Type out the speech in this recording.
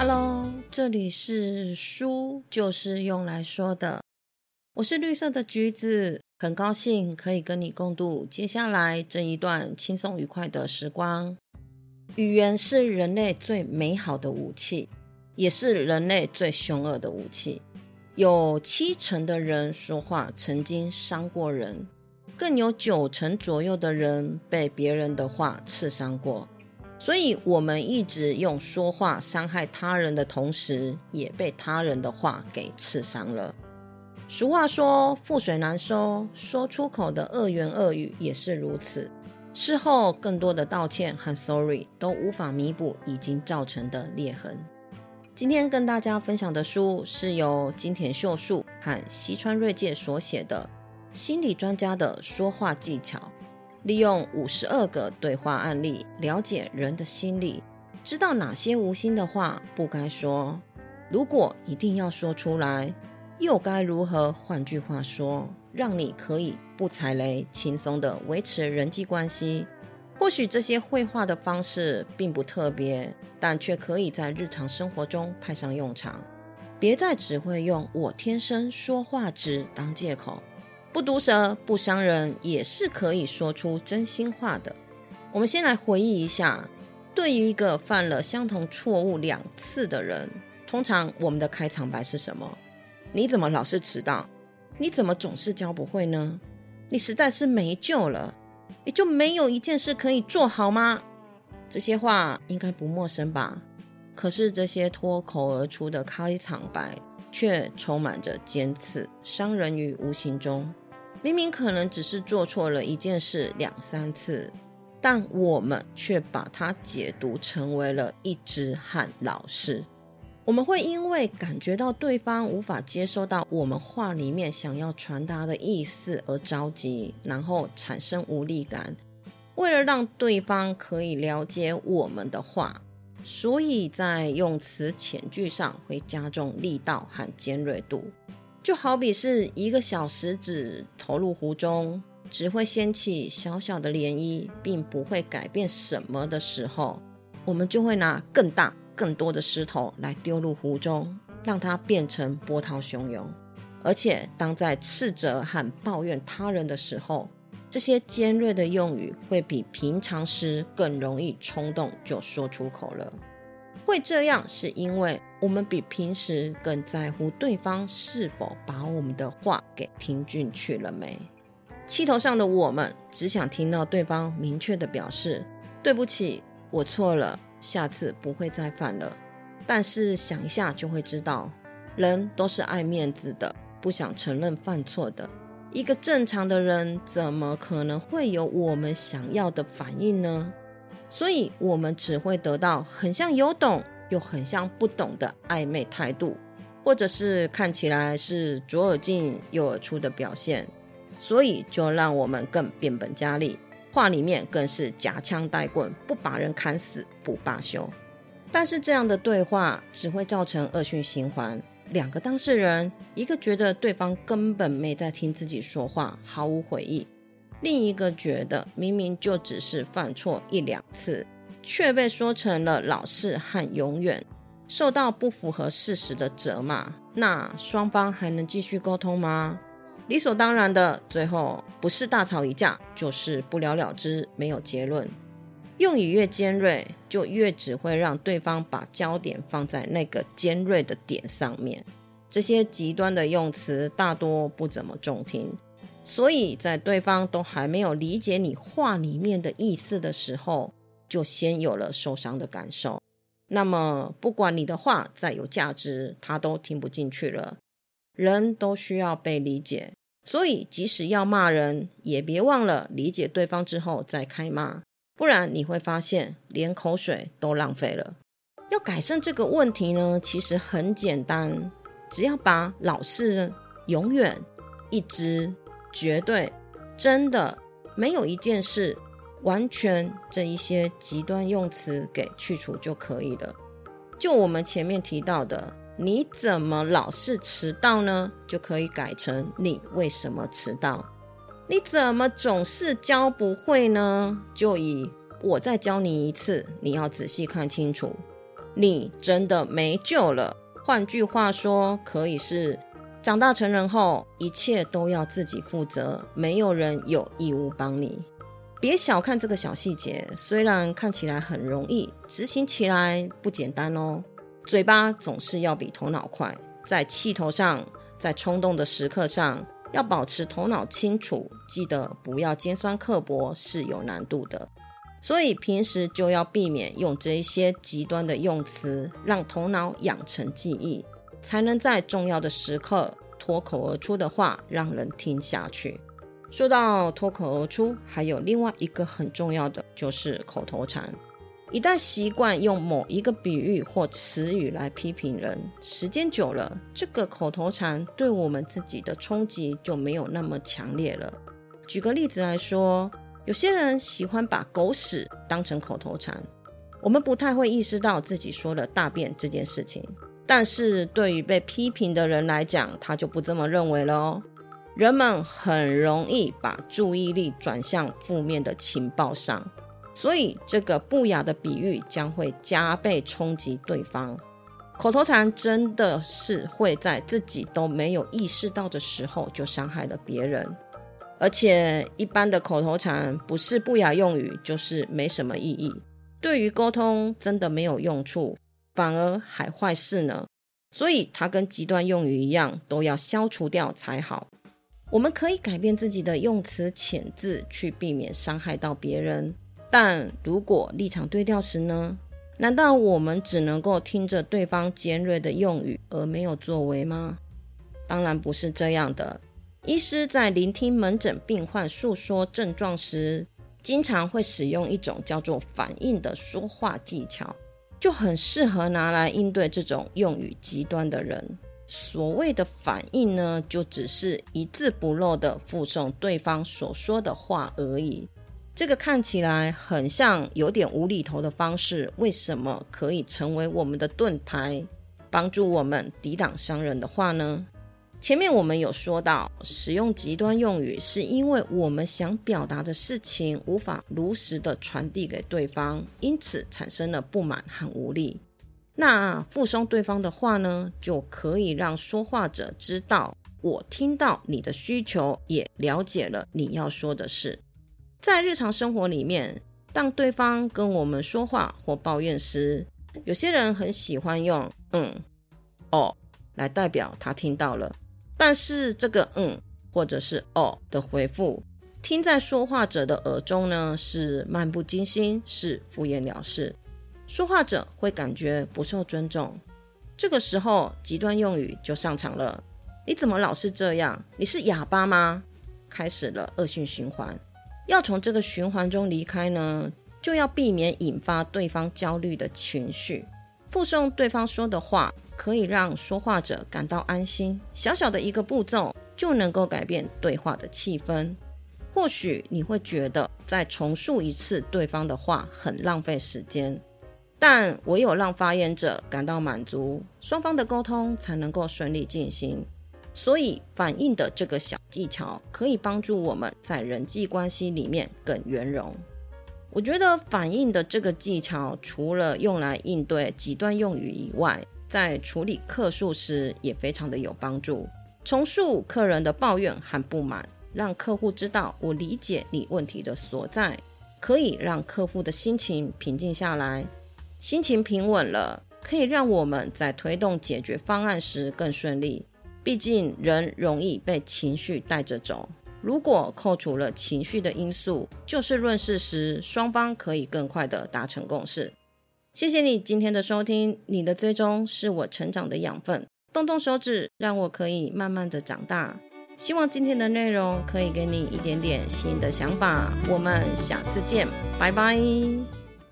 Hello，这里是书，就是用来说的。我是绿色的橘子，很高兴可以跟你共度接下来这一段轻松愉快的时光。语言是人类最美好的武器，也是人类最凶恶的武器。有七成的人说话曾经伤过人，更有九成左右的人被别人的话刺伤过。所以，我们一直用说话伤害他人的同时，也被他人的话给刺伤了。俗话说“覆水难收”，说出口的恶言恶语也是如此。事后更多的道歉和 sorry 都无法弥补已经造成的裂痕。今天跟大家分享的书是由金田秀树和西川瑞介所写的《心理专家的说话技巧》。利用五十二个对话案例，了解人的心理，知道哪些无心的话不该说。如果一定要说出来，又该如何？换句话说，让你可以不踩雷，轻松的维持人际关系。或许这些绘画的方式并不特别，但却可以在日常生活中派上用场。别再只会用“我天生说话直”当借口。不毒舌、不伤人，也是可以说出真心话的。我们先来回忆一下，对于一个犯了相同错误两次的人，通常我们的开场白是什么？你怎么老是迟到？你怎么总是教不会呢？你实在是没救了。你就没有一件事可以做好吗？这些话应该不陌生吧？可是这些脱口而出的开场白，却充满着尖刺，伤人于无形中。明明可能只是做错了一件事两三次，但我们却把它解读成为了一只汉老师。我们会因为感觉到对方无法接收到我们话里面想要传达的意思而着急，然后产生无力感。为了让对方可以了解我们的话，所以在用词遣句上会加重力道和尖锐度。就好比是一个小石子投入湖中，只会掀起小小的涟漪，并不会改变什么的时候，我们就会拿更大。更多的石头来丢入湖中，让它变成波涛汹涌。而且，当在斥责和抱怨他人的时候，这些尖锐的用语会比平常时更容易冲动就说出口了。会这样，是因为我们比平时更在乎对方是否把我们的话给听进去了没。气头上的我们，只想听到对方明确的表示：“对不起，我错了。”下次不会再犯了，但是想一下就会知道，人都是爱面子的，不想承认犯错的。一个正常的人怎么可能会有我们想要的反应呢？所以，我们只会得到很像有懂又很像不懂的暧昧态度，或者是看起来是左耳进右耳出的表现。所以，就让我们更变本加厉。话里面更是夹枪带棍，不把人砍死不罢休。但是这样的对话只会造成恶性循环。两个当事人，一个觉得对方根本没在听自己说话，毫无悔意；另一个觉得明明就只是犯错一两次，却被说成了老是和永远，受到不符合事实的责骂。那双方还能继续沟通吗？理所当然的，最后不是大吵一架，就是不了了之，没有结论。用语越尖锐，就越只会让对方把焦点放在那个尖锐的点上面。这些极端的用词大多不怎么中听，所以在对方都还没有理解你话里面的意思的时候，就先有了受伤的感受。那么，不管你的话再有价值，他都听不进去了。人都需要被理解。所以，即使要骂人，也别忘了理解对方之后再开骂，不然你会发现连口水都浪费了。要改善这个问题呢，其实很简单，只要把老是、永远、一直、绝对、真的没有一件事、完全这一些极端用词给去除就可以了。就我们前面提到的。你怎么老是迟到呢？就可以改成你为什么迟到？你怎么总是教不会呢？就以我再教你一次，你要仔细看清楚。你真的没救了。换句话说，可以是长大成人后，一切都要自己负责，没有人有义务帮你。别小看这个小细节，虽然看起来很容易，执行起来不简单哦。嘴巴总是要比头脑快，在气头上，在冲动的时刻上。要保持头脑清楚，记得不要尖酸刻薄是有难度的，所以平时就要避免用这一些极端的用词，让头脑养成记忆，才能在重要的时刻脱口而出的话让人听下去。说到脱口而出，还有另外一个很重要的就是口头禅。一旦习惯用某一个比喻或词语来批评人，时间久了，这个口头禅对我们自己的冲击就没有那么强烈了。举个例子来说，有些人喜欢把“狗屎”当成口头禅，我们不太会意识到自己说了“大便”这件事情，但是对于被批评的人来讲，他就不这么认为了哦。人们很容易把注意力转向负面的情报上。所以，这个不雅的比喻将会加倍冲击对方。口头禅真的是会在自己都没有意识到的时候就伤害了别人，而且一般的口头禅不是不雅用语，就是没什么意义，对于沟通真的没有用处，反而还坏事呢。所以，它跟极端用语一样，都要消除掉才好。我们可以改变自己的用词遣字，去避免伤害到别人。但如果立场对调时呢？难道我们只能够听着对方尖锐的用语而没有作为吗？当然不是这样的。医师在聆听门诊病患诉说症状时，经常会使用一种叫做反应的说话技巧，就很适合拿来应对这种用语极端的人。所谓的反应呢，就只是一字不漏的附送对方所说的话而已。这个看起来很像有点无厘头的方式，为什么可以成为我们的盾牌，帮助我们抵挡伤人的话呢？前面我们有说到，使用极端用语是因为我们想表达的事情无法如实的传递给对方，因此产生了不满和无力。那附送对方的话呢，就可以让说话者知道，我听到你的需求，也了解了你要说的事。在日常生活里面，当对方跟我们说话或抱怨时，有些人很喜欢用“嗯”“哦”来代表他听到了。但是这个“嗯”或者是“哦”的回复，听在说话者的耳中呢，是漫不经心，是敷衍了事。说话者会感觉不受尊重。这个时候，极端用语就上场了：“你怎么老是这样？你是哑巴吗？”开始了恶性循环。要从这个循环中离开呢，就要避免引发对方焦虑的情绪。附送对方说的话，可以让说话者感到安心。小小的一个步骤就能够改变对话的气氛。或许你会觉得再重述一次对方的话很浪费时间，但唯有让发言者感到满足，双方的沟通才能够顺利进行。所以，反应的这个小技巧可以帮助我们在人际关系里面更圆融。我觉得反应的这个技巧，除了用来应对极端用语以外，在处理客诉时也非常的有帮助。重述客人的抱怨和不满，让客户知道我理解你问题的所在，可以让客户的心情平静下来。心情平稳了，可以让我们在推动解决方案时更顺利。毕竟人容易被情绪带着走，如果扣除了情绪的因素，就事论事时，双方可以更快的达成共识。谢谢你今天的收听，你的追踪是我成长的养分，动动手指，让我可以慢慢的长大。希望今天的内容可以给你一点点新的想法，我们下次见，拜拜。